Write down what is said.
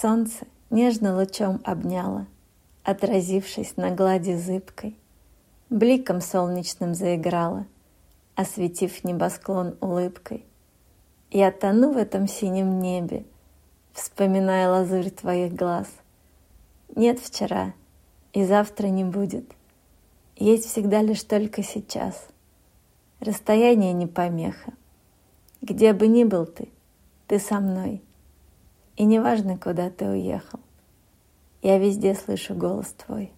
Солнце нежно лучом обняло, Отразившись на глади зыбкой, Бликом солнечным заиграла, Осветив небосклон улыбкой. Я тону в этом синем небе, Вспоминая лазурь твоих глаз. Нет вчера, и завтра не будет. Есть всегда лишь только сейчас. Расстояние не помеха. Где бы ни был ты, ты со мной. И неважно, куда ты уехал, я везде слышу голос твой.